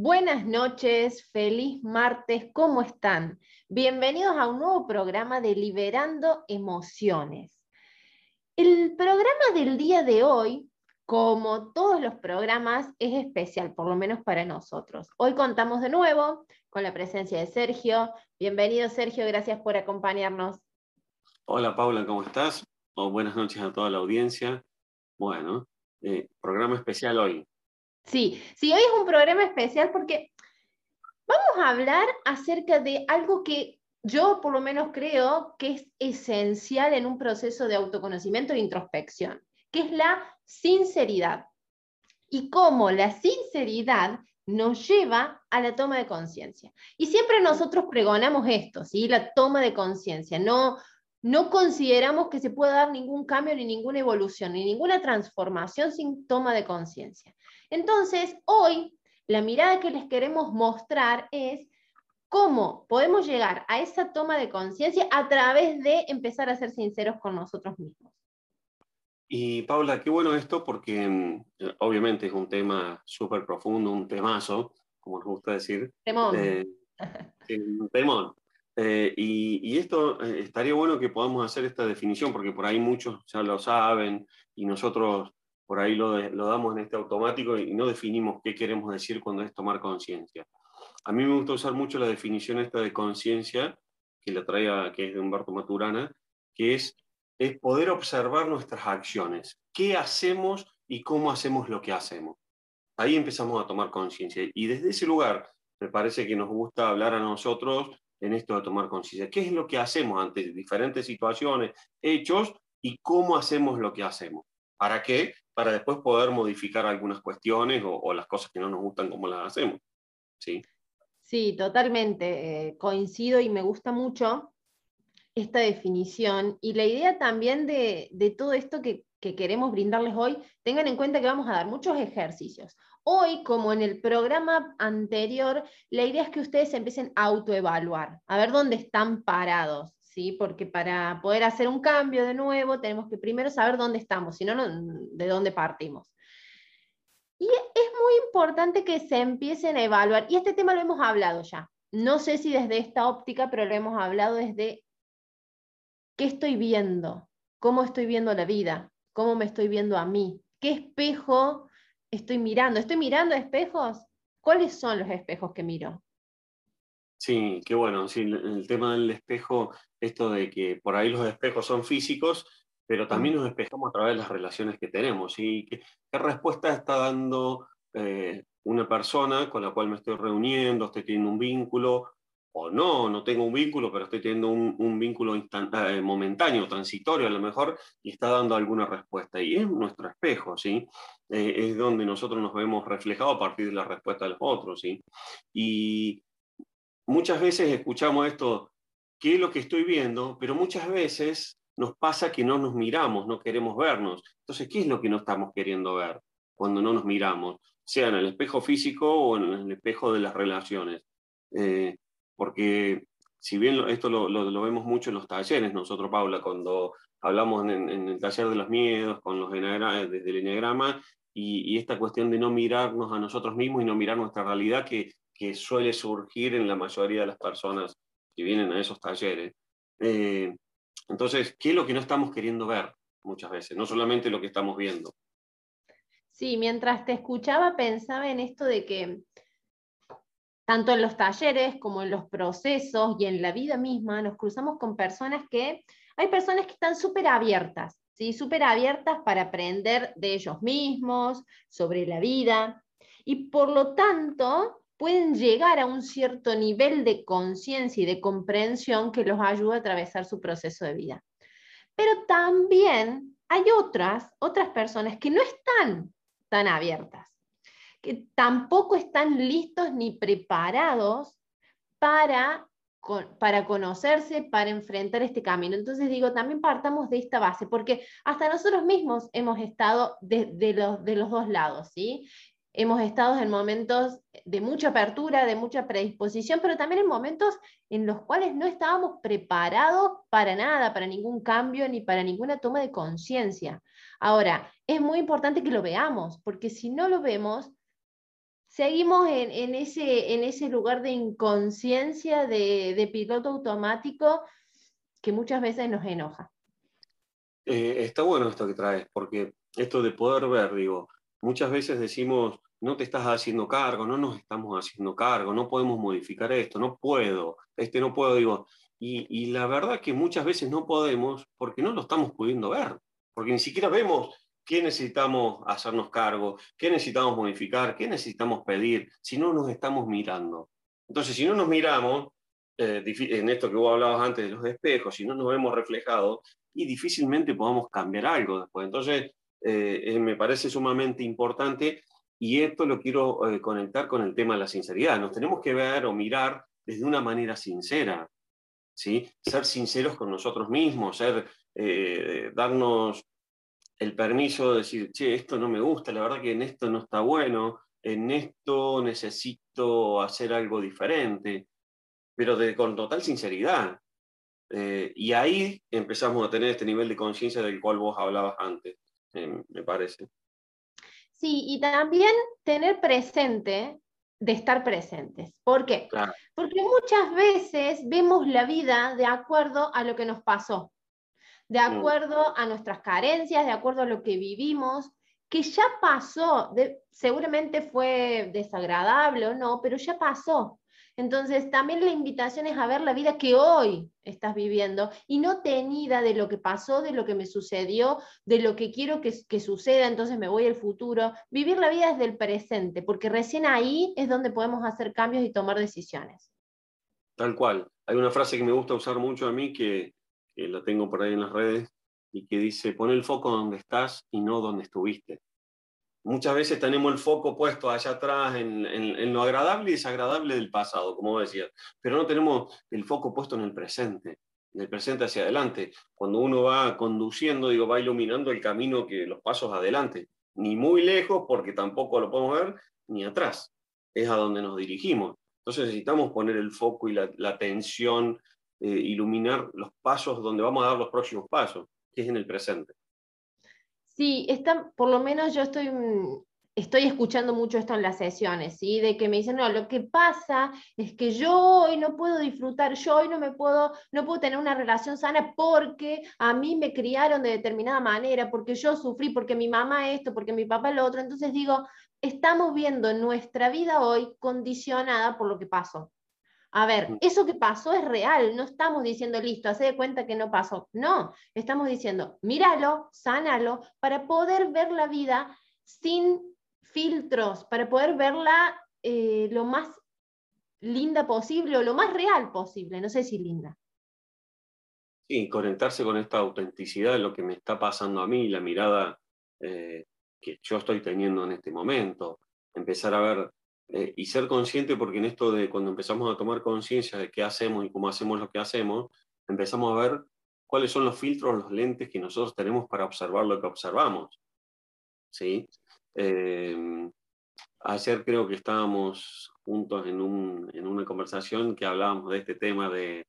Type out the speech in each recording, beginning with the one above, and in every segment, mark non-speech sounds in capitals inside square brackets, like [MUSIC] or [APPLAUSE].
Buenas noches, feliz martes, ¿cómo están? Bienvenidos a un nuevo programa de Liberando Emociones. El programa del día de hoy, como todos los programas, es especial, por lo menos para nosotros. Hoy contamos de nuevo con la presencia de Sergio. Bienvenido, Sergio, gracias por acompañarnos. Hola, Paula, ¿cómo estás? buenas noches a toda la audiencia. Bueno, eh, programa especial hoy. Sí, hoy es un programa especial porque vamos a hablar acerca de algo que yo por lo menos creo que es esencial en un proceso de autoconocimiento e introspección, que es la sinceridad. Y cómo la sinceridad nos lleva a la toma de conciencia. Y siempre nosotros pregonamos esto, ¿sí? La toma de conciencia. No, no consideramos que se pueda dar ningún cambio, ni ninguna evolución, ni ninguna transformación sin toma de conciencia. Entonces, hoy la mirada que les queremos mostrar es cómo podemos llegar a esa toma de conciencia a través de empezar a ser sinceros con nosotros mismos. Y Paula, qué bueno esto porque mm, obviamente es un tema súper profundo, un temazo, como nos gusta decir. Temón. Eh, [LAUGHS] un temón. Eh, y, esto eh, estaría bueno que podamos hacer esta definición, porque por ahí muchos ya lo saben y nosotros por ahí lo, damos en este automático y no definimos qué queremos decir cuando es tomar conciencia. A mí me gusta usar mucho la definición esta de conciencia, que la trae, que es de Humberto Maturana, que es, es poder observar nuestras acciones, qué hacemos y cómo hacemos lo que hacemos. Ahí empezamos a tomar conciencia. Y desde ese lugar me parece que nos gusta hablar a nosotros en esto de tomar conciencia. ¿Qué es lo que hacemos ante diferentes situaciones, hechos y cómo hacemos lo que hacemos? ¿Para qué? Para después poder modificar algunas cuestiones o, las cosas que no nos gustan, cómo las hacemos. ¿Sí? Sí, totalmente. Eh, coincido y me gusta mucho esta definición. Y la idea también de, todo esto que queremos brindarles hoy, tengan en cuenta que vamos a dar muchos ejercicios. Hoy, como en el programa anterior, la idea es que ustedes empiecen a autoevaluar, a ver dónde están parados, ¿sí? Porque para poder hacer un cambio de nuevo, tenemos que primero saber dónde estamos, si no, de dónde partimos. Y es muy importante que se empiecen a evaluar, y este tema lo hemos hablado ya. No sé si desde esta óptica, pero lo hemos hablado desde qué estoy viendo, cómo estoy viendo la vida, cómo me estoy viendo a mí, qué espejo estoy mirando? ¿Estoy mirando espejos? ¿Cuáles son los espejos que miro? Sí, qué bueno. Sí, el tema del espejo, esto de que por ahí los espejos son físicos, pero también nos espejamos a través de las relaciones que tenemos. ¿Y qué, respuesta está dando eh, una persona con la cual me estoy reuniendo, estoy teniendo un vínculo, o no, no tengo un vínculo, pero estoy teniendo un, vínculo eh, momentáneo, transitorio a lo mejor, y está dando alguna respuesta. Y es nuestro espejo, ¿sí? Eh, es donde nosotros nos vemos reflejados a partir de la respuesta de los otros, ¿sí? Y muchas veces escuchamos esto, ¿qué es lo que estoy viendo? Pero muchas veces nos pasa que no nos miramos, no queremos vernos. Entonces, ¿qué es lo que no estamos queriendo ver cuando no nos miramos? Sea en el espejo físico o en el espejo de las relaciones. Eh, porque si bien esto lo, vemos mucho en los talleres, nosotros, Paula, cuando hablamos en, el taller de los miedos, con los desde el enneagrama, y, esta cuestión de no mirarnos a nosotros mismos y no mirar nuestra realidad que, suele surgir en la mayoría de las personas que vienen a esos talleres. Eh, entonces, ¿qué es lo que no estamos queriendo ver muchas veces? No solamente lo que estamos viendo. Sí, mientras te escuchaba pensaba en esto de que tanto en los talleres como en los procesos y en la vida misma, nos cruzamos con personas que, hay personas que están súper abiertas, ¿sí? súper abiertas para aprender de ellos mismos, sobre la vida, y por lo tanto pueden llegar a un cierto nivel de conciencia y de comprensión que los ayuda a atravesar su proceso de vida. Pero también hay otras, otras personas que no están tan abiertas que tampoco están listos ni preparados para, para conocerse, para enfrentar este camino. Entonces digo, también partamos de esta base, porque hasta nosotros mismos hemos estado de, los, de los dos lados, ¿sí? Hemos estado en momentos de mucha apertura, de mucha predisposición, pero también en momentos en los cuales no estábamos preparados para nada, para ningún cambio ni para ninguna toma de conciencia. Ahora, es muy importante que lo veamos, porque si no lo vemos, seguimos en, ese, lugar de inconsciencia, de, piloto automático, que muchas veces nos enoja. Eh, está bueno esto que traes, porque esto de poder ver, digo, muchas veces decimos, no te estás haciendo cargo, no nos estamos haciendo cargo, no podemos modificar esto, no puedo, este no puedo, digo, y, la verdad que muchas veces no podemos porque no lo estamos pudiendo ver, porque ni siquiera vemos qué necesitamos hacernos cargo, qué necesitamos modificar, qué necesitamos pedir, si no nos estamos mirando. Entonces, si no nos miramos, eh, en esto que vos hablabas antes de los espejos, si no nos vemos reflejados, y difícilmente podamos cambiar algo después. Entonces, eh, eh, me parece sumamente importante y esto lo quiero conectar con el tema de la sinceridad. Nos tenemos que ver o mirar desde una manera sincera, ¿sí? Ser sinceros con nosotros mismos, ser, darnos el permiso de decir, che, esto no me gusta, la verdad que en esto no está bueno, en esto necesito hacer algo diferente, pero de, con total sinceridad. Eh, y ahí empezamos a tener este nivel de conciencia del cual vos hablabas antes, eh, me parece. Sí, y también tener presente de estar presentes. ¿Por qué? Porque muchas veces vemos la vida de acuerdo a lo que nos pasó de mm. acuerdo a nuestras carencias, de acuerdo a lo que vivimos, que ya pasó, seguramente fue desagradable o no, pero ya pasó. Entonces, también la invitación es a ver la vida que hoy estás viviendo y no tenida de lo que pasó, de lo que me sucedió, de lo que quiero que, suceda, entonces me voy al futuro. Vivir la vida desde el presente, porque recién ahí es donde podemos hacer cambios y tomar decisiones. Tal cual. Hay una frase que me gusta usar mucho a mí que que la tengo por ahí en las redes, y que dice, pon el foco donde estás y no donde estuviste. Muchas veces tenemos el foco puesto allá atrás en, lo agradable y desagradable del pasado, como decía, pero no tenemos el foco puesto en el presente, en el presente hacia adelante. Cuando uno va conduciendo, digo, va iluminando el camino que los pasos adelante, ni muy lejos porque tampoco lo podemos ver, ni atrás, es a donde nos dirigimos. Entonces necesitamos poner el foco y la, atención eh, iluminar los pasos donde vamos a dar los próximos pasos, que es en el presente. Sí, está, por lo menos yo estoy, mm, estoy escuchando mucho esto en las sesiones, ¿sí? de que me dicen, no, lo que pasa es que yo hoy no puedo disfrutar, yo hoy no me puedo, no puedo tener una relación sana porque a mí me criaron de determinada manera, porque yo sufrí, porque mi mamá esto, porque mi papá lo otro. Entonces digo, estamos viendo nuestra vida hoy condicionada por lo que pasó. A ver, mm. eso que pasó es real, no estamos diciendo listo, hace de cuenta que no pasó. No, estamos diciendo míralo, sánalo, para poder ver la vida sin filtros, para poder verla eh, lo más linda posible o lo más real posible. No sé si linda. Sí, conectarse con esta autenticidad de lo que me está pasando a mí, la mirada eh, que yo estoy teniendo en este momento, empezar a ver eh, y ser consciente, porque en esto de cuando empezamos a tomar conciencia de qué hacemos y cómo hacemos lo que hacemos, empezamos a ver cuáles son los filtros, los lentes que nosotros tenemos para observar lo que observamos. ¿Sí? Eh, ayer creo que estábamos juntos en, un, en, una conversación que hablábamos de este tema de,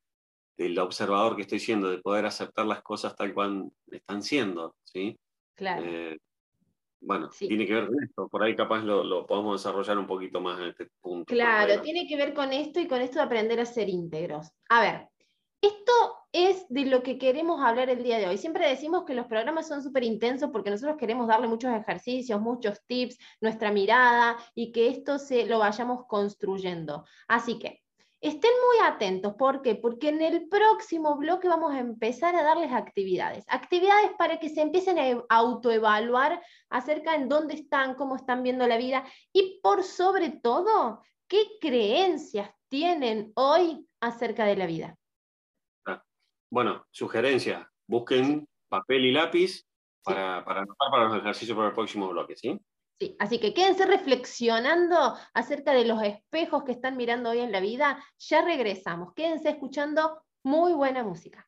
del observador que estoy siendo, de poder aceptar las cosas tal cual están siendo. ¿sí? Claro. Eh, bueno, tiene que ver con esto, por ahí capaz lo, podemos desarrollar un poquito más en este punto. Claro, tiene que ver con esto y con esto de aprender a ser íntegros. A ver, esto es de lo que queremos hablar el día de hoy. Siempre decimos que los programas son súper intensos porque nosotros queremos darle muchos ejercicios, muchos tips, nuestra mirada y que esto se lo vayamos construyendo. Así que Estén muy atentos, ¿por qué? Porque en el próximo bloque vamos a empezar a darles actividades. Actividades para que se empiecen a autoevaluar acerca de dónde están, cómo están viendo la vida y por sobre todo, qué creencias tienen hoy acerca de la vida. Ah, bueno, sugerencia, busquen papel y lápiz para, para anotar para los ejercicios para el próximo bloque, ¿sí? Sí, así que quédense reflexionando acerca de los espejos que están mirando hoy en la vida. Ya regresamos. Quédense escuchando muy buena música.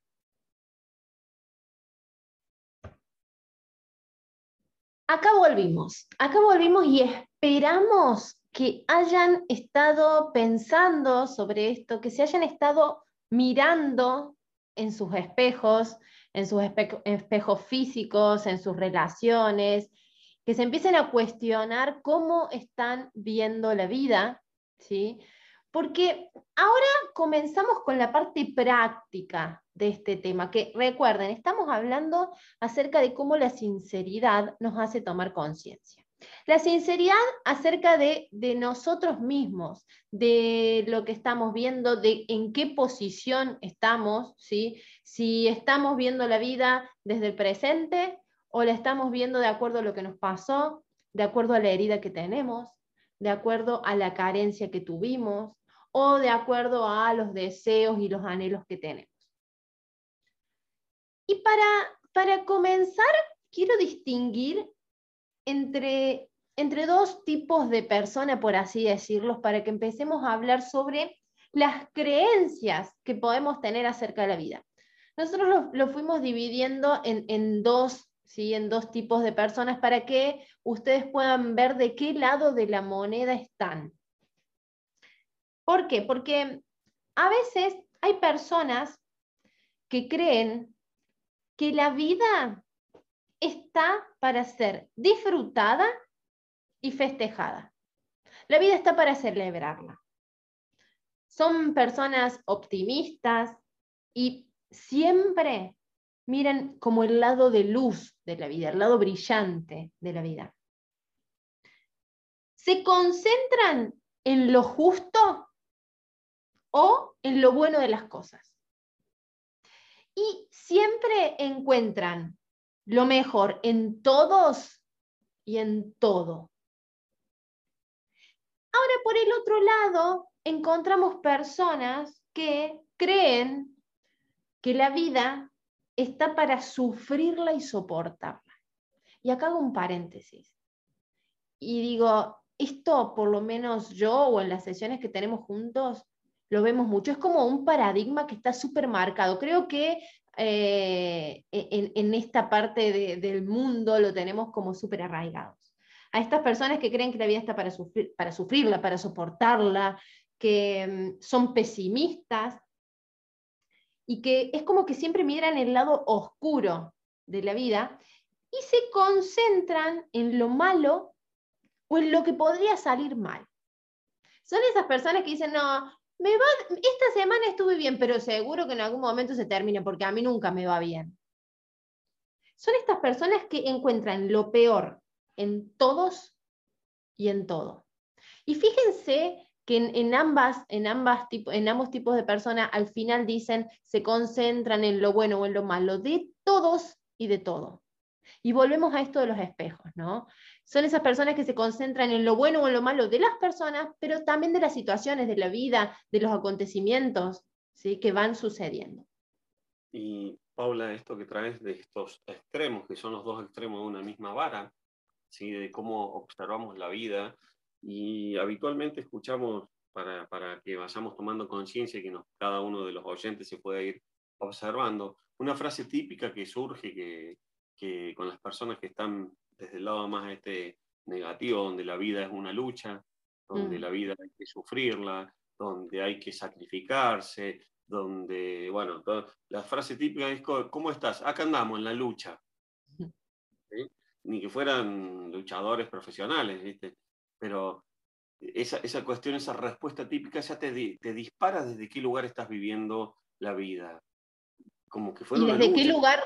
Acá volvimos, acá volvimos y esperamos que hayan estado pensando sobre esto, que se hayan estado mirando en sus espejos, en sus espejos físicos, en sus relaciones, que se empiecen a cuestionar cómo están viendo la vida, ¿sí? Porque ahora comenzamos con la parte práctica de este tema, que recuerden, estamos hablando acerca de cómo la sinceridad nos hace tomar conciencia. La sinceridad acerca de, de, nosotros mismos, de lo que estamos viendo, de en qué posición estamos, ¿sí? si estamos viendo la vida desde el presente o la estamos viendo de acuerdo a lo que nos pasó, de acuerdo a la herida que tenemos, de acuerdo a la carencia que tuvimos, o de acuerdo a los deseos y los anhelos que tenemos. Y para, para comenzar, quiero distinguir entre, entre dos tipos de personas, por así decirlo, para que empecemos a hablar sobre las creencias que podemos tener acerca de la vida. Nosotros lo, fuimos dividiendo en, en dos ¿Sí? en dos tipos de personas para que ustedes puedan ver de qué lado de la moneda están. ¿Por qué? Porque a veces hay personas que creen que la vida está para ser disfrutada y festejada. La vida está para celebrarla. Son personas optimistas y siempre miran como el lado de luz de la vida, el lado brillante de la vida. Se concentran en lo justo o en lo bueno de las cosas. Y siempre encuentran lo mejor en todos y en todo. Ahora, por el otro lado, encontramos personas que creen que la vida está para sufrirla y soportarla. Y acá hago un paréntesis. Y digo, esto por lo menos yo o en las sesiones que tenemos juntos, lo vemos mucho. Es como un paradigma que está súper marcado. Creo que eh, en, esta parte del mundo lo tenemos como súper arraigados. A estas personas que creen que la vida está para, sufrir, para sufrirla, para soportarla, que mm, son pesimistas y que es como que siempre miran el lado oscuro de la vida y se concentran en lo malo o en lo que podría salir mal. Son esas personas que dicen, no, me va, esta semana estuve bien, pero seguro que en algún momento se termina porque a mí nunca me va bien. Son estas personas que encuentran lo peor en todos y en todo. Y fíjense que en, ambas, en, ambos tipos de personas al final dicen, se concentran en lo bueno o en lo malo de todos y de todo. Y volvemos a esto de los espejos, ¿no? Son esas personas que se concentran en lo bueno o en lo malo de las personas, pero también de las situaciones, de la vida, de los acontecimientos ¿sí? que van sucediendo. Y Paula, esto que traes de estos extremos, que son los dos extremos de una misma vara, ¿sí? de cómo observamos la vida, y habitualmente escuchamos para, para que vayamos tomando conciencia y que nos, cada uno de los oyentes se pueda ir observando, una frase típica que surge que, que con las personas que están desde el lado más este negativo, donde la vida es una lucha, donde mm. la vida hay que sufrirla, donde hay que sacrificarse, donde, bueno, la frase típica es, ¿cómo estás? Acá andamos en la lucha. Ni que fueran luchadores profesionales, ¿viste? Pero esa, esa cuestión, esa respuesta típica ya te, te dispara desde qué lugar estás viviendo la vida. Como que fuera ¿Y desde qué lugar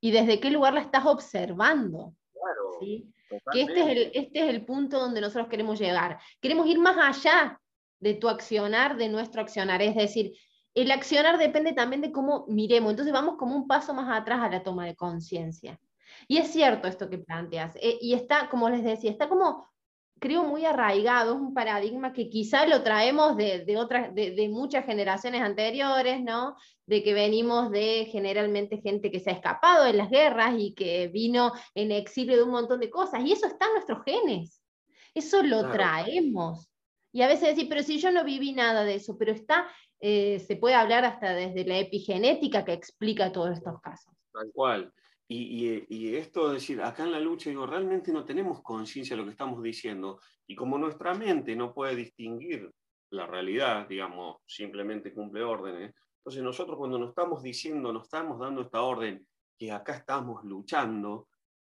y desde qué lugar la estás observando. Claro. Que este es, el, este es el punto donde nosotros queremos llegar. Queremos ir más allá de tu accionar, de nuestro accionar. Es decir, el accionar depende también de cómo miremos. Entonces vamos como un paso más atrás a la toma de conciencia. Y es cierto esto que planteas. Eh, y está, como les decía, está como creo, muy arraigado, es un paradigma que quizá lo traemos de, de, otras, de, muchas generaciones anteriores, ¿no? De que venimos de generalmente gente que se ha escapado de las guerras y que vino en exilio de un montón de cosas, y eso está en nuestros genes, eso lo traemos. Y a veces decir, pero si yo no viví nada de eso, pero está, eh, se puede hablar hasta desde la epigenética que explica todos estos casos. Tal cual. Y, esto de decir, acá en la lucha, digo, realmente no tenemos conciencia de lo que estamos diciendo. Y como nuestra mente no puede distinguir la realidad, digamos, simplemente cumple órdenes, entonces nosotros cuando nos estamos diciendo, nos estamos dando esta orden, que acá estamos luchando,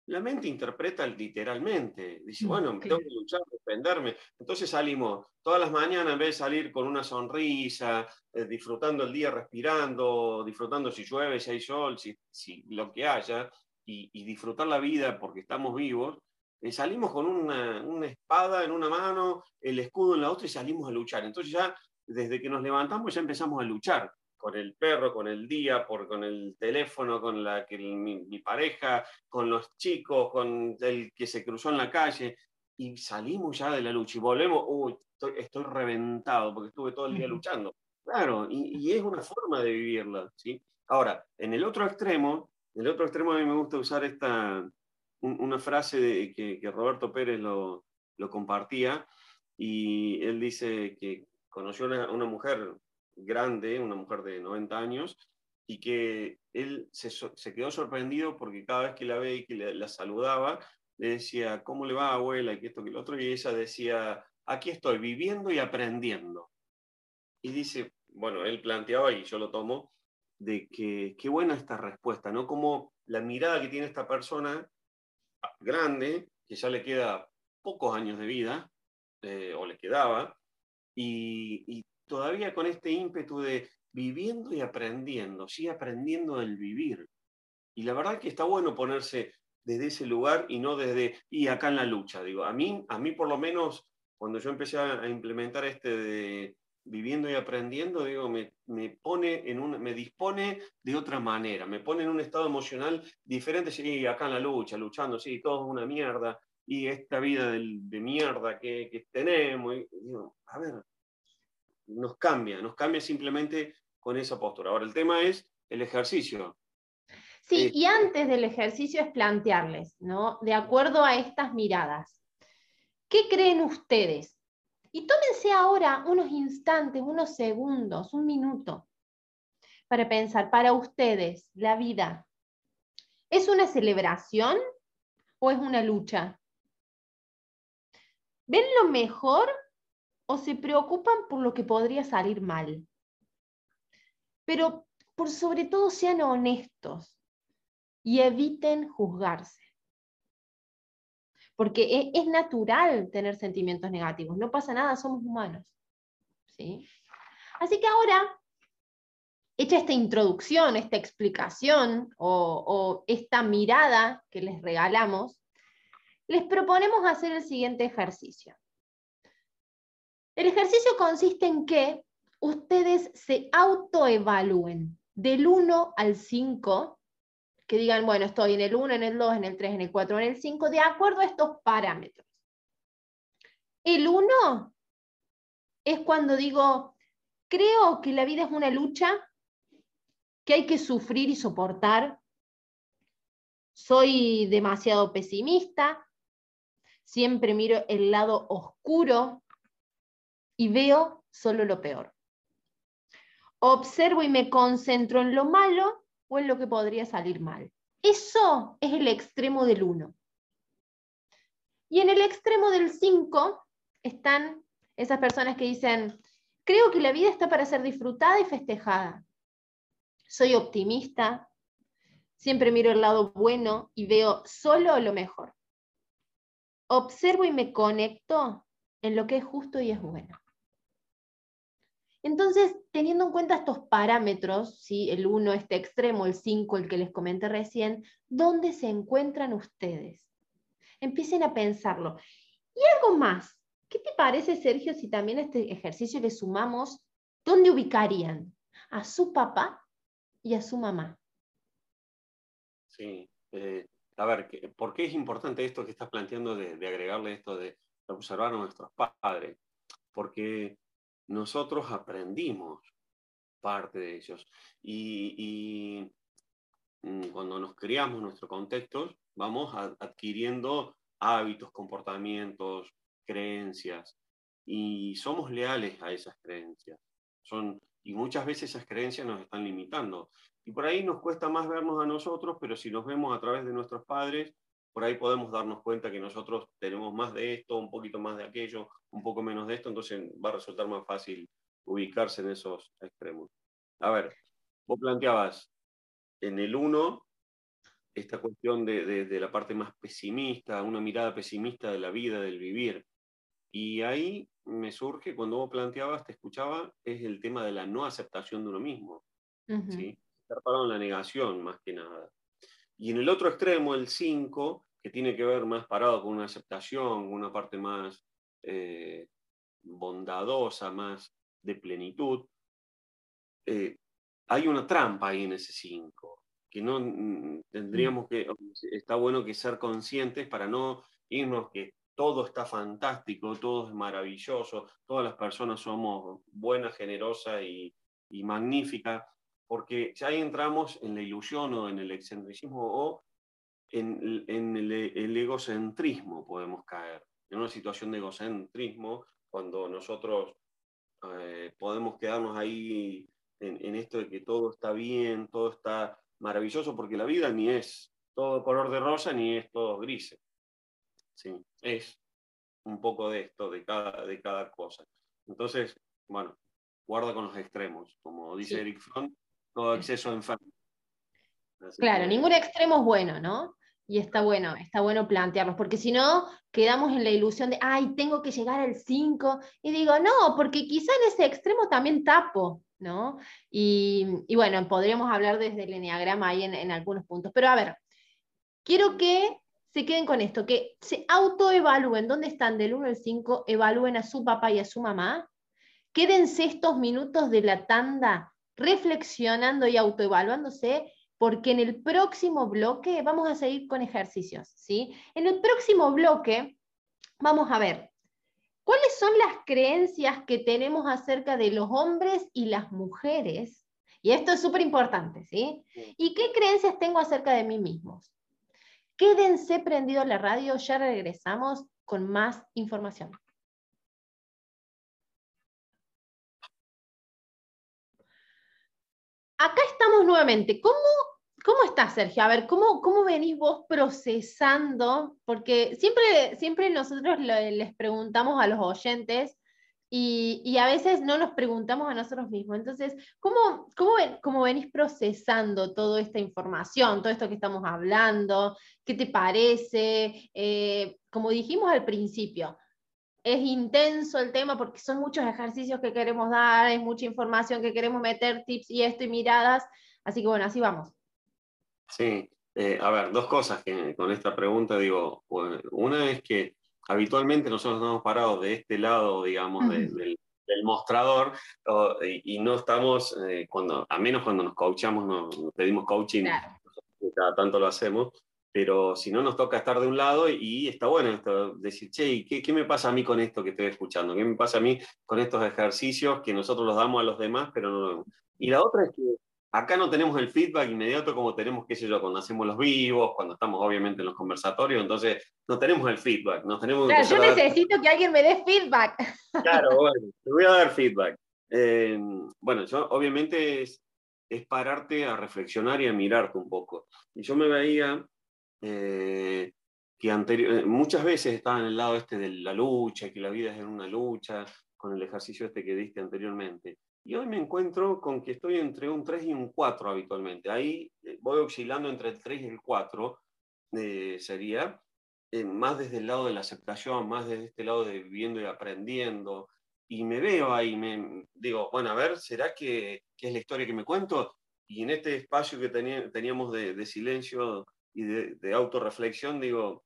la mente interpreta literalmente. Dice, mm, bueno, tengo que luchar, defenderme. Entonces salimos todas las mañanas, en vez de salir con una sonrisa, eh, disfrutando el día, respirando, disfrutando si llueve, si hay sol, si, lo que haya, y, disfrutar la vida porque estamos vivos, eh, salimos con una, una, espada en una mano, el escudo en la otra y salimos a luchar. Entonces ya, desde que nos levantamos, ya empezamos a luchar con el perro, con el día, por, con el teléfono, con la, que, mi, pareja, con los chicos, con el que se cruzó en la calle, y salimos ya de la lucha y volvemos, uy, estoy, reventado porque estuve todo el día luchando. Claro, y, es una forma de vivirla, ¿sí? Ahora, en el otro extremo, en el otro extremo a mí me gusta usar esta, una frase de, que, que, Roberto Pérez lo, lo, compartía, y él dice que conoció a una mujer grande, una mujer de 90 años, y que él se, quedó sorprendido porque cada vez que la ve y que la, saludaba, le decía, ¿cómo le va abuela? Y esto, que lo otro, y ella decía, aquí estoy viviendo y aprendiendo. Y dice, bueno, él planteaba, y yo lo tomo, de que qué buena esta respuesta, ¿no? Como la mirada que tiene esta persona grande, que ya le queda pocos años de vida, eh, o le quedaba, y, todavía con este ímpetu de viviendo y aprendiendo, sí, aprendiendo del vivir. Y la verdad que está bueno ponerse desde ese lugar y no desde, y acá en la lucha, digo, a mí, a mí por lo menos, cuando yo empecé a, implementar este de viviendo y aprendiendo, digo, me, me, pone en un, me dispone de otra manera, me pone en un estado emocional diferente, sí, acá en la lucha, luchando, sí, todo es una mierda, y esta vida de, mierda que, que tenemos, y, digo, a ver, nos cambia, nos cambia simplemente con esa postura. Ahora, el tema es el ejercicio. Sí, eh, y antes del ejercicio es plantearles, ¿no? De acuerdo a estas miradas, ¿qué creen ustedes? Y tómense ahora unos instantes, unos segundos, un minuto, para pensar, para ustedes, la vida, ¿es una celebración o es una lucha? ¿Ven lo mejor o se preocupan por lo que podría salir mal. Pero por sobre todo sean honestos y eviten juzgarse. Porque e, es, natural tener sentimientos negativos, no pasa nada, somos humanos. ¿sí? Así que ahora, hecha esta introducción, esta explicación o, o esta mirada que les regalamos, les proponemos hacer el siguiente ejercicio. El ejercicio consiste en que ustedes se autoevalúen del 1 al 5, que digan, bueno, estoy en el 1, en el 2, en el 3, en el 4, en el 5, de acuerdo a estos parámetros. El 1 es cuando digo, creo que la vida es una lucha que hay que sufrir y soportar. Soy demasiado pesimista, siempre miro el lado oscuro y veo solo lo peor. Observo y me concentro en lo malo o en lo que podría salir mal. Eso es el extremo del 1. Y en el extremo del 5 están esas personas que dicen, creo que la vida está para ser disfrutada y festejada. Soy optimista, siempre miro el lado bueno y veo solo lo mejor. Observo y me conecto en lo que es justo y es bueno. Entonces, teniendo en cuenta estos parámetros, ¿sí? el 1, este extremo, el 5, el que les comenté recién, ¿dónde se encuentran ustedes? Empiecen a pensarlo. Y algo más, ¿qué te parece, Sergio, si también a este ejercicio le sumamos dónde ubicarían a su papá y a su mamá? Sí, eh, a ver, ¿por qué es importante esto que estás planteando de, de agregarle esto de observar a nuestros padres? Porque nosotros aprendimos parte de ellos. Y, mm, cuando nos criamos nuestro contexto, vamos adquiriendo hábitos, comportamientos, creencias, y somos leales a esas creencias. Son, y muchas veces esas creencias nos están limitando. Y por ahí nos cuesta más vernos a nosotros, pero si nos vemos a través de nuestros padres, por ahí podemos darnos cuenta que nosotros tenemos más de esto, un poquito más de aquello, un poco menos de esto, entonces va a resultar más fácil ubicarse en esos extremos. A ver, vos planteabas en el 1, esta cuestión de, la parte más pesimista, una mirada pesimista de la vida, del vivir. Y ahí me surge, cuando vos planteabas, te escuchaba, es el tema de la no aceptación de uno mismo. ¿sí? Estar parado en la negación, más que nada. Y en el otro extremo, el 5, que tiene que ver más parado con una aceptación, una parte más eh, bondadosa, más de plenitud, eh, hay una trampa ahí en ese 5 que no mm, tendríamos que, está bueno que ser conscientes para no irnos que todo está fantástico, todo es maravilloso, todas las personas somos buenas, generosas y, y magníficas, porque ya ahí entramos en la ilusión o en el excentricismo o en, en el, egocentrismo podemos caer, en una situación de egocentrismo cuando nosotros eh, podemos quedarnos ahí en, en, esto de que todo está bien, todo está maravilloso porque la vida ni es todo color de rosa ni es todo gris. Sí, es un poco de esto, de cada, de cada cosa. Entonces, bueno, guarda con los extremos. Como dice Eric Fromm, todo exceso enfermo. Claro, ningún extremo es bueno, ¿no? Y está bueno, está bueno plantearlos, porque si no, quedamos en la ilusión de, ay, tengo que llegar al 5, y digo, no, porque quizá en ese extremo también tapo, ¿no? Y, bueno, podríamos hablar desde el enneagrama ahí en, algunos puntos. Pero a ver, quiero que se queden con esto, que se autoevalúen, ¿dónde están del 1 al 5? Evalúen a su papá y a su mamá. Quédense estos minutos de la tanda reflexionando y autoevaluándose, porque en el próximo bloque vamos a seguir con ejercicios, ¿sí? En el próximo bloque vamos a ver ¿Cuáles son las creencias que tenemos acerca de los hombres y las mujeres? Y esto es súper importante, ¿sí? ¿Y qué creencias tengo acerca de mí mismos? Quédense prendidos la radio, ya regresamos con más información. Acá estamos nuevamente. ¿Cómo ¿Cómo estás, Sergio? A ver, ¿cómo, cómo venís vos procesando? Porque siempre, siempre nosotros les preguntamos a los oyentes y, a veces no nos preguntamos a nosotros mismos. Entonces, ¿cómo, cómo, venís procesando toda esta información, todo esto que estamos hablando? ¿Qué te parece? Eh, como dijimos al principio, es intenso el tema porque son muchos ejercicios que queremos dar, es mucha información que queremos meter, tips y esto y miradas. Así que bueno, así vamos. Sí, eh, a ver, dos cosas que con esta pregunta digo. Una es que habitualmente nosotros estamos parados de este lado, digamos, del, mostrador y, no estamos, eh, cuando, a menos cuando nos coachamos, nos, pedimos coaching, cada tanto lo hacemos, pero si no nos toca estar de un lado y, está bueno esto, decir, che, ¿qué, ¿qué, me pasa a mí con esto que estoy escuchando? ¿Qué me pasa a mí con estos ejercicios que nosotros los damos a los demás, pero no... Y la otra es que Acá no tenemos el feedback inmediato como tenemos, qué sé yo, cuando hacemos los vivos, cuando estamos obviamente en los conversatorios, entonces no tenemos el feedback. No tenemos claro, yo necesito que alguien me dé feedback. Claro, [LAUGHS] bueno, te voy a dar feedback. Eh, bueno, yo obviamente es, es, pararte a reflexionar y a mirarte un poco. Y yo me veía eh, que eh, muchas veces estaba en el lado este de la lucha, que la vida es una lucha, con el ejercicio este que diste anteriormente. Y hoy me encuentro con que estoy entre un 3 y un 4 habitualmente. Ahí eh, voy oscilando entre el 3 y el 4, eh, sería eh, más desde el lado de la aceptación, más desde este lado de viviendo y aprendiendo. Y me veo ahí, me digo, bueno, a ver, ¿será que, es la historia que me cuento? Y en este espacio que teníamos de, silencio y de, de autorreflexión, digo,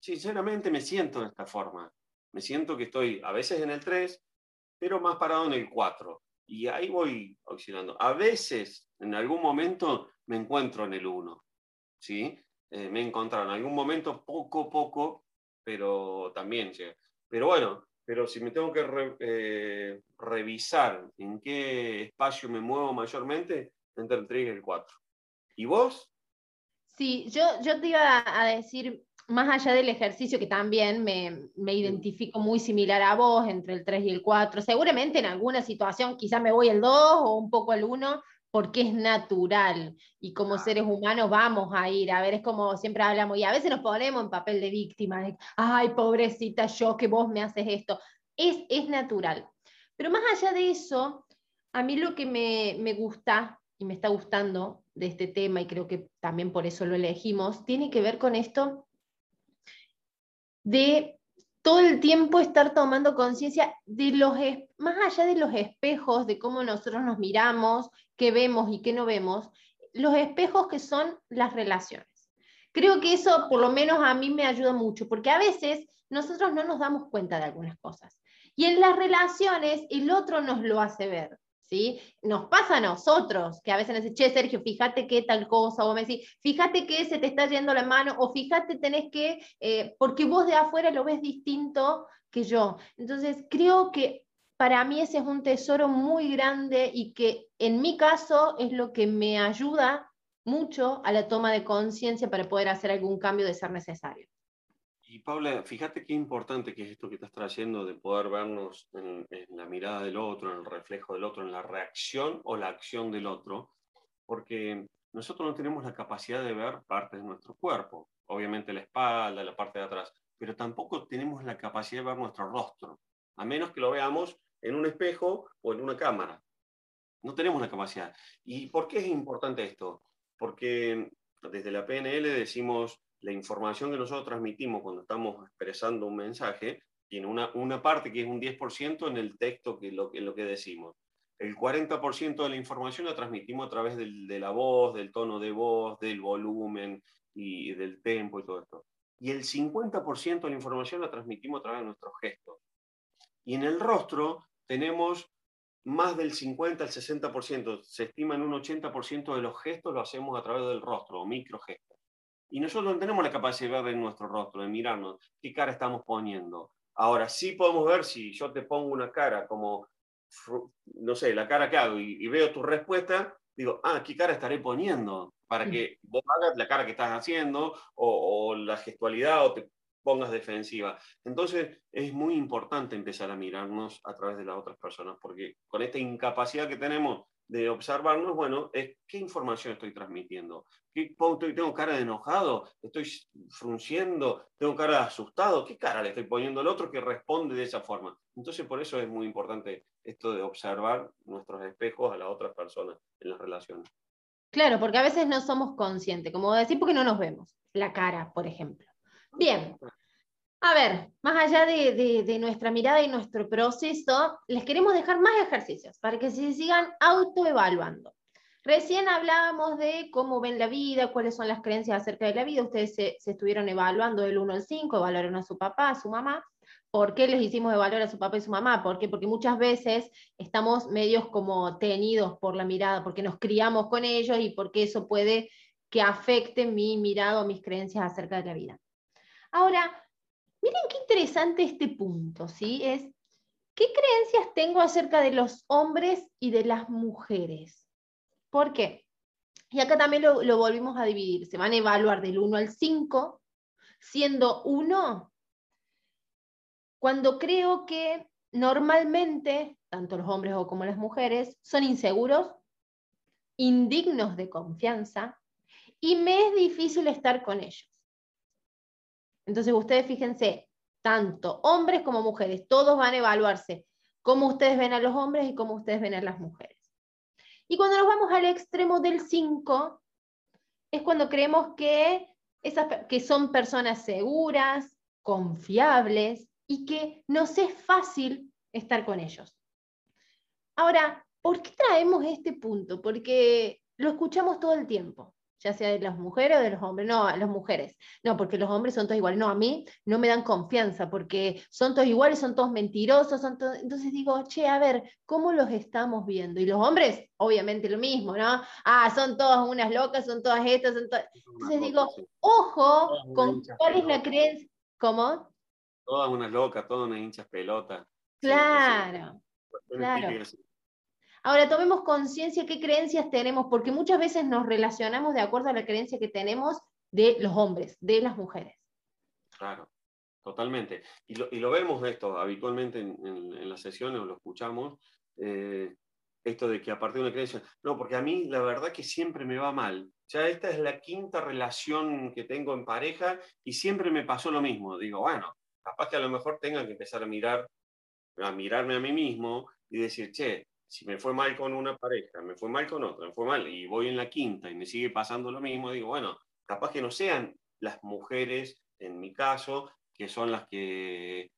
sinceramente me siento de esta forma. Me siento que estoy a veces en el 3, pero más parado en el 4 y ahí voy oscilando. A veces, en algún momento, me encuentro en el 1, ¿sí? Eh, me he encontrado en algún momento poco, poco, pero también Pero bueno, pero si me tengo que eh, revisar en qué espacio me muevo mayormente, entre el 3 y el 4. ¿Y vos? Sí, yo, yo te iba a decir más allá del ejercicio, que también me, me, identifico muy similar a vos, entre el 3 y el 4, seguramente en alguna situación quizá me voy el 2 o un poco el 1, porque es natural. Y como seres humanos vamos a ir, a ver, es como siempre hablamos y a veces nos ponemos en papel de víctima, de, ay, pobrecita yo, que vos me haces esto, es, es natural. Pero más allá de eso, a mí lo que me, me gusta y me está gustando de este tema, y creo que también por eso lo elegimos, tiene que ver con esto de todo el tiempo estar tomando conciencia de los, más allá de los espejos, de cómo nosotros nos miramos, qué vemos y qué no vemos, los espejos que son las relaciones. Creo que eso por lo menos a mí me ayuda mucho, porque a veces nosotros no nos damos cuenta de algunas cosas. Y en las relaciones el otro nos lo hace ver. Nos pasa a nosotros, que a veces nos dice, che, Sergio, fíjate qué tal cosa, o me decís, fíjate que se te está yendo la mano, o fíjate, tenés que, eh, porque vos de afuera lo ves distinto que yo. Entonces, creo que para mí ese es un tesoro muy grande y que en mi caso es lo que me ayuda mucho a la toma de conciencia para poder hacer algún cambio de ser necesario. Y Paula, fíjate qué importante que es esto que estás trayendo de poder vernos en, la mirada del otro, en el reflejo del otro, en la reacción o la acción del otro, porque nosotros no tenemos la capacidad de ver partes de nuestro cuerpo, obviamente la espalda, la parte de atrás, pero tampoco tenemos la capacidad de ver nuestro rostro, a menos que lo veamos en un espejo o en una cámara. No tenemos la capacidad. ¿Y por qué es importante esto? Porque desde la PNL decimos la información que nosotros transmitimos cuando estamos expresando un mensaje tiene una, una parte que es un 10% en el texto que lo, en lo que decimos. El 40% de la información la transmitimos a través de la voz, del tono de voz, del volumen y del tempo y todo esto. Y el 50% de la información la transmitimos a través de nuestros gestos. Y en el rostro tenemos más del 50 al 60%, se estima en un 80% de los gestos lo hacemos a través del rostro o microgestos. Y nosotros no tenemos la capacidad de ver en nuestro rostro, de mirarnos qué cara estamos poniendo. Ahora, sí podemos ver si yo te pongo una cara como, no sé, la cara que hago y, veo tu respuesta, digo, ah, ¿qué cara estaré poniendo? Para que vos hagas la cara que estás haciendo o, o la gestualidad o te pongas defensiva. Entonces, es muy importante empezar a mirarnos a través de las otras personas, porque con esta incapacidad que tenemos de observarnos, bueno, es qué información estoy transmitiendo. ¿Qué, ¿Tengo cara de enojado? ¿Estoy frunciendo? ¿Tengo cara de asustado? ¿Qué cara le estoy poniendo al otro que responde de esa forma? Entonces, por eso es muy importante esto de observar nuestros espejos a las otras personas en las relaciones. Claro, porque a veces no somos conscientes, como decir, porque no nos vemos. La cara, por ejemplo. Bien, a ver, más allá de, nuestra mirada y nuestro proceso, les queremos dejar más ejercicios para que se sigan autoevaluando. Recién hablábamos de cómo ven la vida, cuáles son las creencias acerca de la vida. Ustedes se, estuvieron evaluando del 1 al 5, evaluaron a su papá, a su mamá. ¿Por qué les hicimos evaluar a su papá y su mamá? ¿Por? Porque muchas veces estamos medios como tenidos por la mirada, porque nos criamos con ellos y porque eso puede que afecte mi mirada o mis creencias acerca de la vida. Ahora, Miren qué interesante este punto, ¿sí? Es, ¿qué creencias tengo acerca de los hombres y de las mujeres? ¿Por qué? Y acá también lo, volvimos a dividir. Se van a evaluar del 1 al 5, siendo 1 cuando creo que normalmente, tanto los hombres como las mujeres, son inseguros, indignos de confianza, y me es difícil estar con ellos. Entonces ustedes fíjense, tanto hombres como mujeres, todos van a evaluarse cómo ustedes ven a los hombres y cómo ustedes ven a las mujeres. Y cuando nos vamos al extremo del 5, es cuando creemos que, esas, que son personas seguras, confiables y que nos es fácil estar con ellos. Ahora, ¿por qué traemos este punto? Porque lo escuchamos todo el tiempo ya sea de las mujeres o de los hombres, no, a las mujeres, no, porque los hombres son todos iguales, no, a mí no me dan confianza, porque son todos iguales, son todos mentirosos, son todos... entonces digo, che, a ver, ¿cómo los estamos viendo? Y los hombres, obviamente lo mismo, ¿no? Ah, son todas unas locas, son todas estas, son todas... Entonces digo, ojo con cuál es la creencia, ¿cómo? Todas unas locas, todas unas hinchas pelotas. Claro, claro. Ahora tomemos conciencia qué creencias tenemos, porque muchas veces nos relacionamos de acuerdo a la creencia que tenemos de los hombres, de las mujeres. Claro, totalmente. Y lo, vemos esto habitualmente en, las sesiones, lo escuchamos, eh, esto de que a partir de una creencia, no, porque a mí la verdad que siempre me va mal. Ya esta es la quinta relación que tengo en pareja y siempre me pasó lo mismo. Digo, bueno, capaz que a lo mejor tenga que empezar a mirar, a mirarme a mí mismo y decir, che, si me fue mal con una pareja, me fue mal con otra, me fue mal y voy en la quinta y me sigue pasando lo mismo, digo, bueno, capaz que no sean las mujeres, en mi caso, que son las que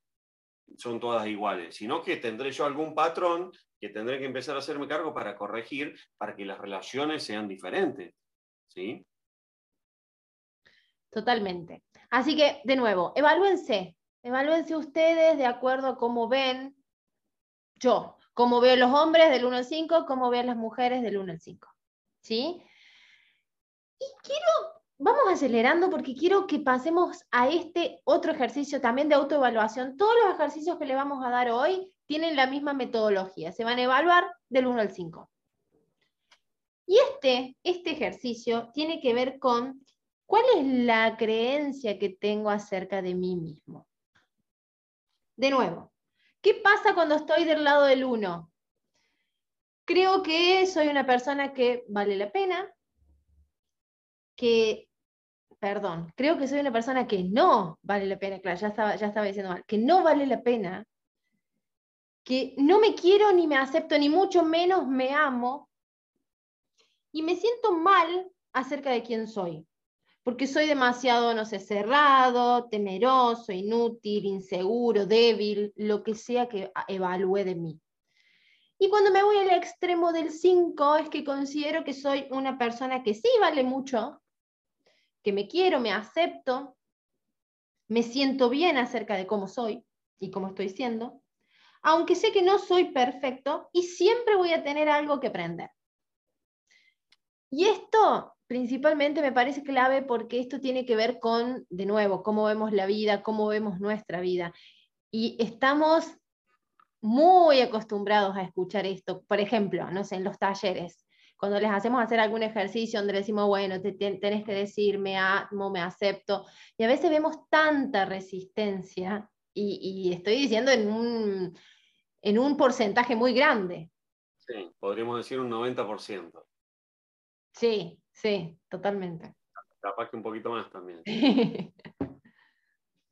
son todas iguales, sino que tendré yo algún patrón que tendré que empezar a hacerme cargo para corregir, para que las relaciones sean diferentes. ¿Sí? Totalmente. Así que, de nuevo, evalúense, evalúense ustedes de acuerdo a cómo ven yo, cómo veo los hombres del 1 al 5, cómo veo las mujeres del 1 al 5. ¿Sí? Y quiero, vamos acelerando porque quiero que pasemos a este otro ejercicio también de autoevaluación. Todos los ejercicios que le vamos a dar hoy tienen la misma metodología, se van a evaluar del 1 al 5. Y este, este ejercicio tiene que ver con cuál es la creencia que tengo acerca de mí mismo. De nuevo, ¿Qué pasa cuando estoy del lado del uno? Creo que soy una persona que vale la pena, que, perdón, creo que soy una persona que no vale la pena, claro, ya estaba, ya estaba diciendo mal, que no vale la pena, que no me quiero ni me acepto, ni mucho menos me amo, y me siento mal acerca de quién soy porque soy demasiado, no sé, cerrado, temeroso, inútil, inseguro, débil, lo que sea que evalúe de mí. Y cuando me voy al extremo del 5 es que considero que soy una persona que sí vale mucho, que me quiero, me acepto, me siento bien acerca de cómo soy y cómo estoy siendo, aunque sé que no soy perfecto y siempre voy a tener algo que aprender. Y esto principalmente me parece clave porque esto tiene que ver con, de nuevo, cómo vemos la vida, cómo vemos nuestra vida. Y estamos muy acostumbrados a escuchar esto. Por ejemplo, no sé, en los talleres, cuando les hacemos hacer algún ejercicio donde decimos, bueno, te, tenés que decir, me amo, me acepto, y a veces vemos tanta resistencia, y, y estoy diciendo en un, en un porcentaje muy grande. Sí, podríamos decir un 90%. Sí, Sí, totalmente. Capaz que un poquito más también.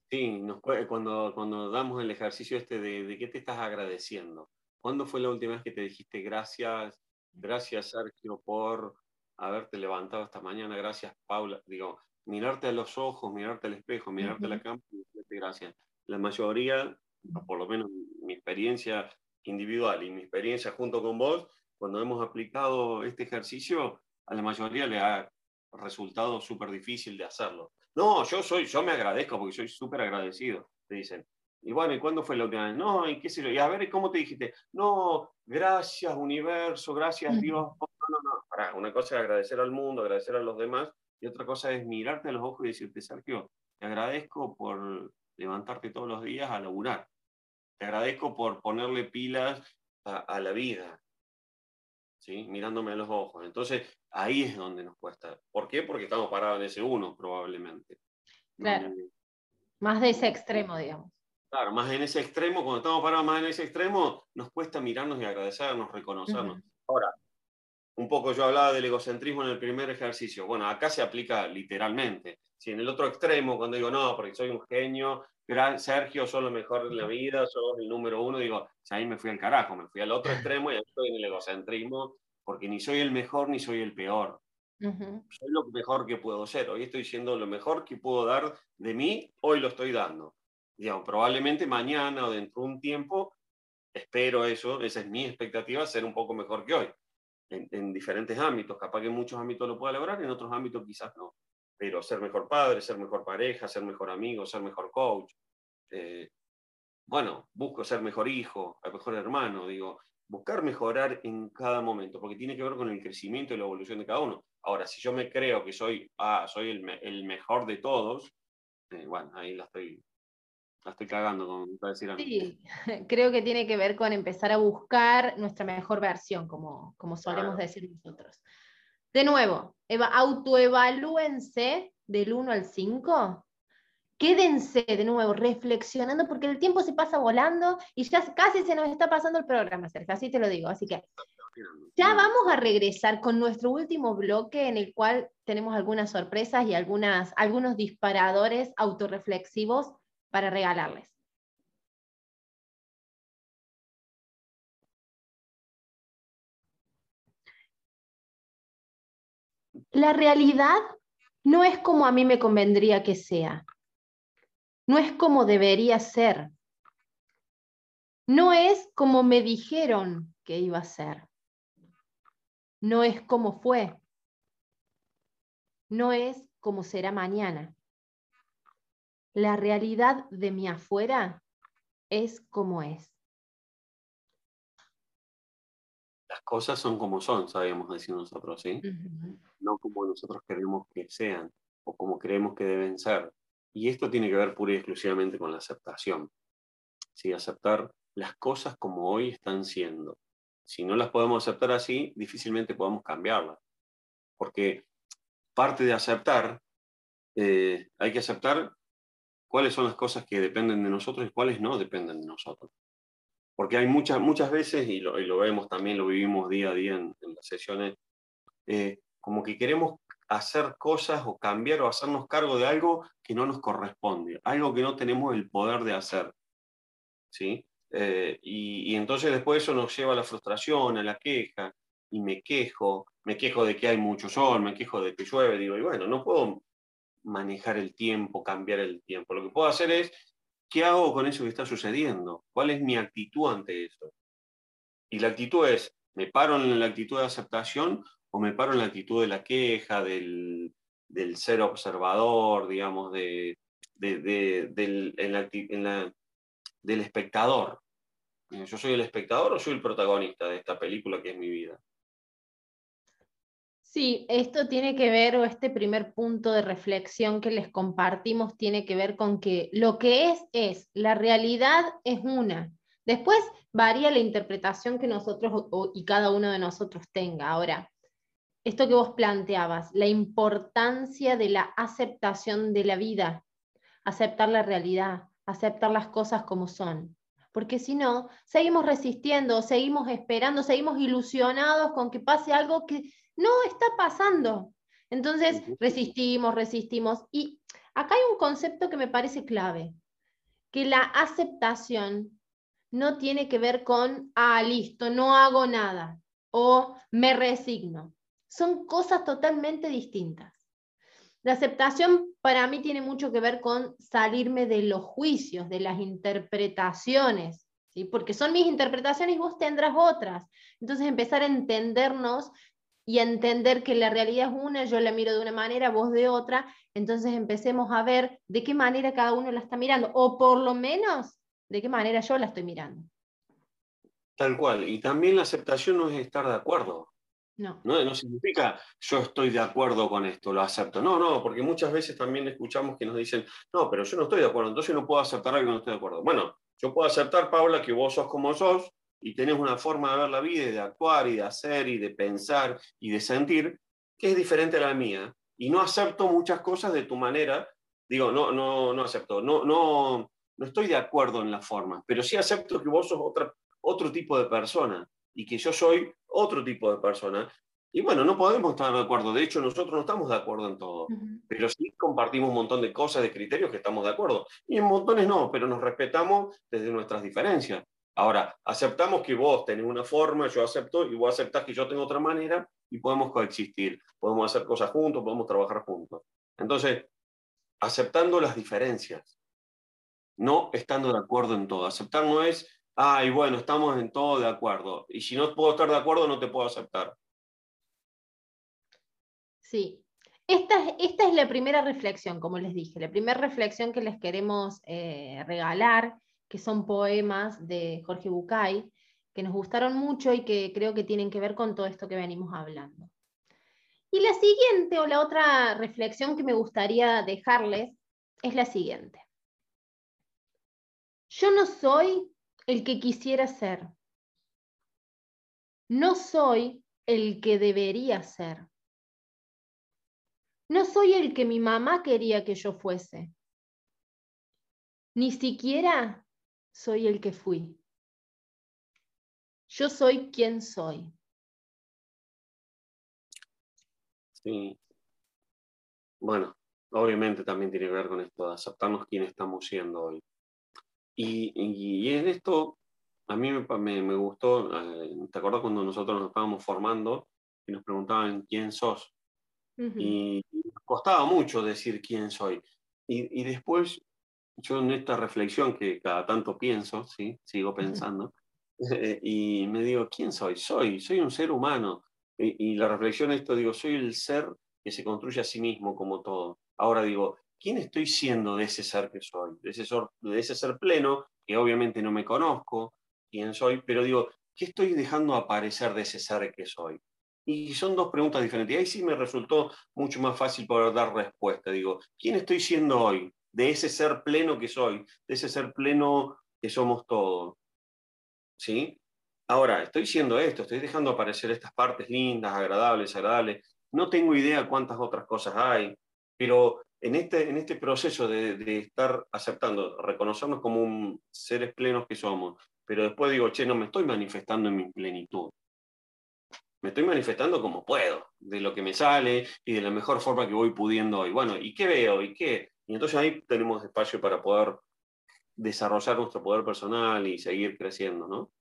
Sí, [LAUGHS] cuando, cuando damos el ejercicio este de, de qué te estás agradeciendo. ¿Cuándo fue la última vez que te dijiste gracias, gracias Sergio por haberte levantado esta mañana, gracias Paula? Digo, mirarte a los ojos, mirarte al espejo, mirarte a la cama y decirte gracias. La mayoría, por lo menos mi experiencia individual y mi experiencia junto con vos, cuando hemos aplicado este ejercicio, a la mayoría le ha resultado súper difícil de hacerlo. No, yo soy, yo me agradezco porque soy súper agradecido, te dicen. Y bueno, ¿y cuándo fue la última vez? No, y qué sé yo. Y a ver, ¿cómo te dijiste? No, gracias universo, gracias Dios. No, no, no. una cosa es agradecer al mundo, agradecer a los demás, y otra cosa es mirarte a los ojos y decirte, Sergio, te agradezco por levantarte todos los días a laburar. Te agradezco por ponerle pilas a la vida. ¿sí? mirándome a los ojos. Entonces, ahí es donde nos cuesta. ¿Por qué? Porque estamos parados en ese uno, probablemente. Claro. Mm. Más de ese extremo, digamos. Claro, más en ese extremo, cuando estamos parados más en ese extremo, nos cuesta mirarnos y agradecernos, reconocernos. Ahora, un poco yo hablaba del egocentrismo en el primer ejercicio. Bueno, acá se aplica literalmente. Si en el otro extremo, cuando digo, no, porque soy un genio, gran Sergio, sos lo mejor de la vida, sos el número uno, digo, ahí me fui al carajo, me fui al otro [LAUGHS] extremo y estoy en el egocentrismo, porque ni soy el mejor ni soy el peor. Soy lo mejor que puedo ser. Hoy estoy siendo lo mejor que puedo dar de mí, hoy lo estoy dando. Digamos, probablemente mañana o dentro de un tiempo, espero eso, esa es mi expectativa, ser un poco mejor que hoy. En, en diferentes ámbitos, capaz que en muchos ámbitos lo pueda lograr, en otros ámbitos quizás no pero ser mejor padre, ser mejor pareja, ser mejor amigo, ser mejor coach. Eh, bueno, busco ser mejor hijo, mejor hermano, digo, buscar mejorar en cada momento, porque tiene que ver con el crecimiento y la evolución de cada uno. Ahora, si yo me creo que soy, ah, soy el, mejor de todos, eh, bueno, ahí la estoy, la estoy cagando, como decir Sí, [LAUGHS] creo que tiene que ver con empezar a buscar nuestra mejor versión, como, como solemos decir nosotros. De nuevo, autoevalúense del 1 al 5 quédense de nuevo reflexionando porque el tiempo se pasa volando y ya casi se nos está pasando el programa, Sergio, así te lo digo. Así que ya vamos a regresar con nuestro último bloque en el cual tenemos algunas sorpresas y algunas, algunos disparadores autorreflexivos para regalarles. La realidad no es como a mí me convendría que sea. No es como debería ser. No es como me dijeron que iba a ser. No es como fue. No es como será mañana. La realidad de mi afuera es como es. Las cosas son como son, sabíamos decir nosotros, ¿sí? No como nosotros queremos que sean o como creemos que deben ser. Y esto tiene que ver pura y exclusivamente con la aceptación. ¿Sí? Aceptar las cosas como hoy están siendo. Si no las podemos aceptar así, difícilmente podemos cambiarlas. Porque parte de aceptar, eh, hay que aceptar cuáles son las cosas que dependen de nosotros y cuáles no dependen de nosotros. Porque hay muchas, muchas veces, y lo, vemos también, lo vivimos día a día en, las sesiones, eh, como que queremos hacer cosas o cambiar o hacernos cargo de algo que no nos corresponde, algo que no tenemos el poder de hacer. ¿sí? Eh, y, entonces después eso nos lleva a la frustración, a la queja, y me quejo, me quejo de que hay mucho sol, me quejo de que llueve, digo, y bueno, no puedo manejar el tiempo, cambiar el tiempo. Lo que puedo hacer es, ¿qué hago con eso que está sucediendo? ¿Cuál es mi actitud ante eso? Y la actitud es, ¿me paro en la actitud de aceptación o me paro en la actitud de la queja, del, ser observador, digamos, de, del, del espectador? ¿Yo soy el espectador o soy el protagonista de esta película que es mi vida? Sí, esto tiene que ver, o este primer punto de reflexión que les compartimos tiene que ver con que lo que es, es, la realidad es una. Después varía la interpretación que nosotros y cada uno de nosotros tenga. Ahora, esto que vos planteabas, la importancia de la aceptación de la vida, aceptar la realidad, aceptar las cosas como son. Porque si no, seguimos resistiendo, seguimos esperando, seguimos ilusionados con que pase algo que no está pasando. Entonces, resistimos, resistimos. Y acá hay un concepto que me parece clave, que la aceptación no tiene que ver con, ah, listo, no hago nada o me resigno. Son cosas totalmente distintas. La aceptación para mí tiene mucho que ver con salirme de los juicios, de las interpretaciones, ¿sí? porque son mis interpretaciones y vos tendrás otras. Entonces empezar a entendernos y entender que la realidad es una, yo la miro de una manera, vos de otra, entonces empecemos a ver de qué manera cada uno la está mirando, o por lo menos de qué manera yo la estoy mirando. Tal cual, y también la aceptación no es estar de acuerdo. No. no. No significa yo estoy de acuerdo con esto, lo acepto. No, no, porque muchas veces también escuchamos que nos dicen, no, pero yo no estoy de acuerdo, entonces no puedo aceptar algo que no estoy de acuerdo. Bueno, yo puedo aceptar, Paula, que vos sos como sos, y tenés una forma de ver la vida y de actuar y de hacer y de pensar y de sentir que es diferente a la mía. Y no acepto muchas cosas de tu manera. Digo, no, no, no acepto, no, no, no estoy de acuerdo en la forma, pero sí acepto que vos sos otra, otro tipo de persona y que yo soy otro tipo de persona. Y bueno, no podemos estar de acuerdo. De hecho, nosotros no estamos de acuerdo en todo. Pero sí compartimos un montón de cosas, de criterios que estamos de acuerdo. Y en montones no, pero nos respetamos desde nuestras diferencias. Ahora, aceptamos que vos tenés una forma, yo acepto, y vos aceptás que yo tengo otra manera, y podemos coexistir, podemos hacer cosas juntos, podemos trabajar juntos. Entonces, aceptando las diferencias, no estando de acuerdo en todo. Aceptar no es, ay, bueno, estamos en todo de acuerdo, y si no puedo estar de acuerdo, no te puedo aceptar. Sí, esta, esta, es la primera reflexión, como les dije, la primera reflexión que les queremos eh, regalar que son poemas de Jorge Bucay, que nos gustaron mucho y que creo que tienen que ver con todo esto que venimos hablando. Y la siguiente o la otra reflexión que me gustaría dejarles es la siguiente. Yo no soy el que quisiera ser. No soy el que debería ser. No soy el que mi mamá quería que yo fuese. Ni siquiera soy el que fui. Yo soy quien soy. Sí. Bueno, obviamente también tiene que ver con esto de aceptarnos quién estamos siendo hoy. Y, en esto, a mí me, gustó, eh, ¿te acuerdas cuando nosotros nos estábamos formando y nos preguntaban quién sos? Y costaba mucho decir quién soy. Y, y, después, yo en esta reflexión que cada tanto pienso, ¿sí? sigo pensando, y me digo, ¿quién soy? Soy, soy un ser humano. Y, y la reflexión esto, digo, soy el ser que se construye a sí mismo como todo. Ahora digo, ¿quién estoy siendo de ese ser que soy? De ese, ser, pleno, que obviamente no me conozco, quién soy, pero digo, ¿qué estoy dejando aparecer de ese ser que soy? Y son dos preguntas diferentes. Y ahí sí me resultó mucho más fácil poder dar respuesta. Digo, ¿quién estoy siendo hoy? De ese ser pleno que soy, de ese ser pleno que somos todos. ¿Sí? Ahora, estoy siendo esto, estoy dejando aparecer estas partes lindas, agradables, agradables. No tengo idea cuántas otras cosas hay, pero en este, en este proceso de, estar aceptando, reconocernos como un, seres plenos que somos, pero después digo, che, no me estoy manifestando en mi plenitud me estoy manifestando como puedo, de lo que me sale y de la mejor forma que voy pudiendo hoy. Bueno, ¿y qué veo? ¿Y qué? Y entonces ahí tenemos espacio para poder desarrollar nuestro poder personal y seguir creciendo, ¿no?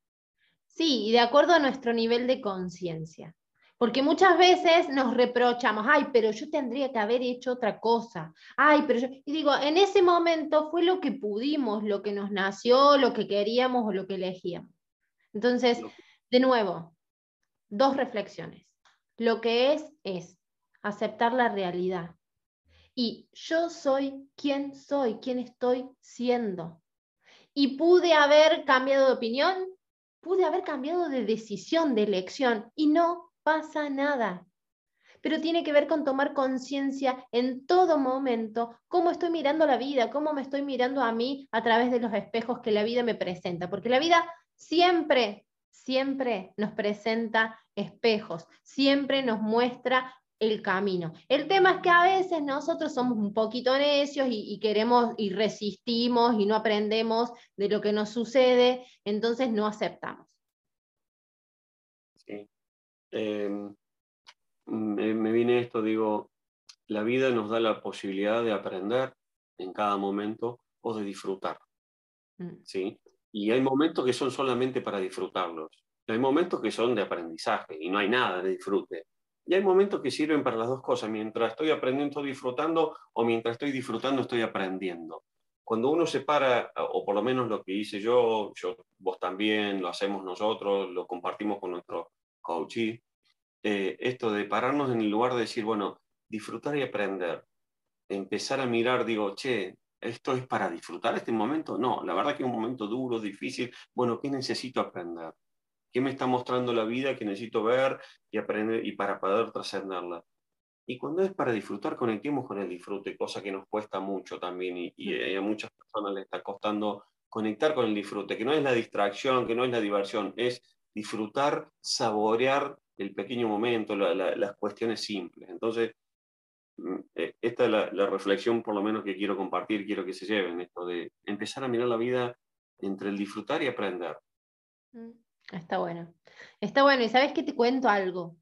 Sí, y de acuerdo a nuestro nivel de conciencia. Porque muchas veces nos reprochamos, ay, pero yo tendría que haber hecho otra cosa. Ay, pero yo. Y digo, en ese momento fue lo que pudimos, lo que nos nació, lo que queríamos o lo que elegíamos. Entonces, de nuevo, dos reflexiones. Lo que es es aceptar la realidad. Y yo soy quien soy, quien estoy siendo. Y pude haber cambiado de opinión, pude haber cambiado de decisión, de elección, y no pasa nada. Pero tiene que ver con tomar conciencia en todo momento cómo estoy mirando la vida, cómo me estoy mirando a mí a través de los espejos que la vida me presenta. Porque la vida siempre siempre nos presenta espejos, siempre nos muestra el camino. El tema es que a veces nosotros somos un poquito necios y, queremos y resistimos y no aprendemos de lo que nos sucede, entonces no aceptamos. Em, me, viene esto, digo, la vida nos da la posibilidad de aprender en cada momento o de disfrutar. Mm. ¿sí? Y hay momentos que son solamente para disfrutarlos. Hay momentos que son de aprendizaje y no hay nada de disfrute. Y hay momentos que sirven para las dos cosas. Mientras estoy aprendiendo, estoy disfrutando, o mientras estoy disfrutando, estoy aprendiendo. Cuando uno se para, o por lo menos lo que hice yo, yo vos también, lo hacemos nosotros, lo compartimos con nuestro coach, eh, esto de pararnos en el lugar de decir, bueno, disfrutar y aprender. Empezar a mirar, digo, che, ¿Esto es para disfrutar este momento? No, la verdad que es un momento duro, difícil. Bueno, ¿qué necesito aprender? ¿Qué me está mostrando la vida que necesito ver y aprender y para poder trascenderla? Y cuando es para disfrutar, conectemos con el disfrute, cosa que nos cuesta mucho también y, y a muchas personas les está costando conectar con el disfrute, que no es la distracción, que no es la diversión, es disfrutar, saborear el pequeño momento, las cuestiones simples. Entonces, Mm, eh, esta es la, reflexión por lo menos que quiero compartir, quiero que se lleven, esto de empezar a mirar la vida entre el disfrutar y aprender. Mm, está bueno. Está bueno. Y sabes que te cuento algo.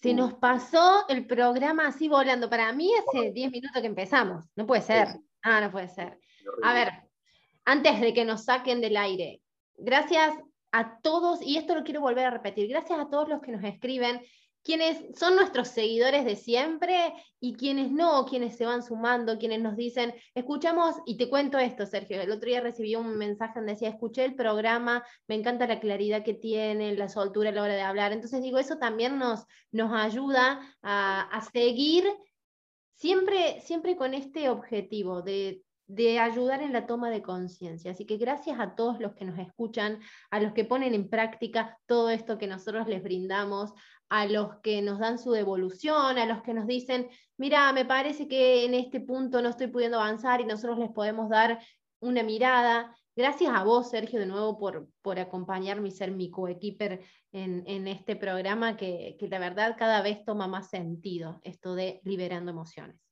Se nos pasó el programa así volando. Para mí hace 10 minutos que empezamos. No puede ser. Ah, no puede ser. A ver, antes de que nos saquen del aire, gracias a todos, y esto lo quiero volver a repetir, gracias a todos los que nos escriben quienes son nuestros seguidores de siempre y quienes no, quienes se van sumando, quienes nos dicen, escuchamos, y te cuento esto, Sergio, el otro día recibí un mensaje donde decía, escuché el programa, me encanta la claridad que tiene, la soltura a la hora de hablar. Entonces digo, eso también nos, nos ayuda a, a seguir siempre, siempre con este objetivo de de ayudar en la toma de conciencia. Así que gracias a todos los que nos escuchan, a los que ponen en práctica todo esto que nosotros les brindamos, a los que nos dan su devolución, a los que nos dicen, mira, me parece que en este punto no estoy pudiendo avanzar y nosotros les podemos dar una mirada. Gracias a vos, Sergio, de nuevo por, por acompañarme y ser mi coequiper en, en este programa que, que la verdad cada vez toma más sentido, esto de liberando emociones.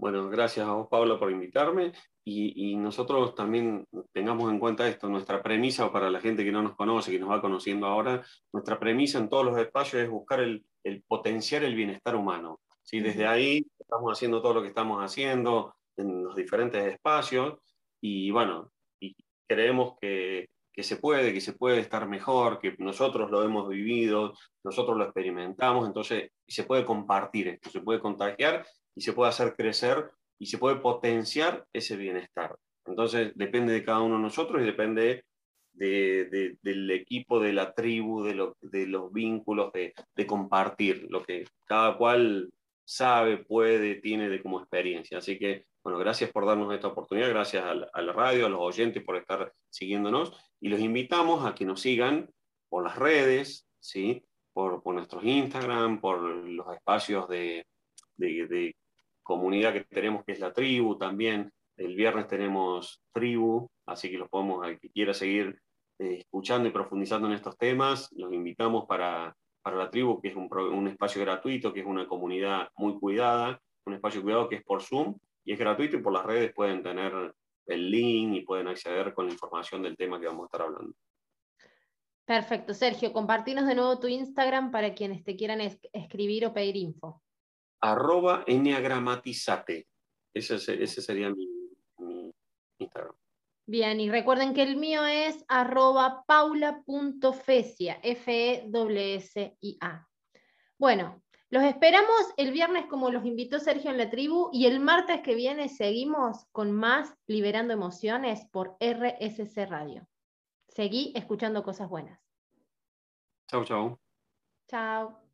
Bueno, gracias a vos, Pablo, por invitarme y, nosotros también tengamos en cuenta esto, nuestra premisa para la gente que no nos conoce, que nos va conociendo ahora, nuestra premisa en todos los espacios es buscar el, potenciar el bienestar humano. ¿sí? Desde ahí estamos haciendo todo lo que estamos haciendo en los diferentes espacios y bueno, y creemos que, que se puede, que se puede estar mejor, que nosotros lo hemos vivido, nosotros lo experimentamos, entonces se puede compartir esto, se puede contagiar y se puede hacer crecer y se puede potenciar ese bienestar. Entonces depende de cada uno de nosotros y depende del equipo, de la tribu, de, de los vínculos, de, compartir lo que cada cual sabe, puede, tiene de como experiencia. Así que, bueno, gracias por darnos esta oportunidad, gracias a la, radio, a los oyentes por estar siguiéndonos y los invitamos a que nos sigan por las redes, ¿sí? por, por nuestros Instagram, por los espacios de, de, comunidad que tenemos, que es la tribu también. El viernes tenemos tribu, así que los podemos, al que quiera seguir eh, escuchando y profundizando en estos temas, los invitamos para, para la tribu, que es un, espacio gratuito, que es una comunidad muy cuidada, un espacio cuidado que es por Zoom y es gratuito y por las redes pueden tener el link y pueden acceder con la información del tema que vamos a estar hablando. Perfecto. Sergio, compartinos de nuevo tu Instagram para quienes te quieran escribir o pedir info. Arroba enneagramatizate. Ese, ese sería mi, Instagram. Bien, y recuerden que el mío es arroba paula.fesia, F-E-S-I-A. Bueno, los esperamos el viernes como los invitó Sergio en la tribu y el martes que viene seguimos con más Liberando Emociones por RSC Radio. Seguí escuchando cosas buenas. Chao, chao. Chao.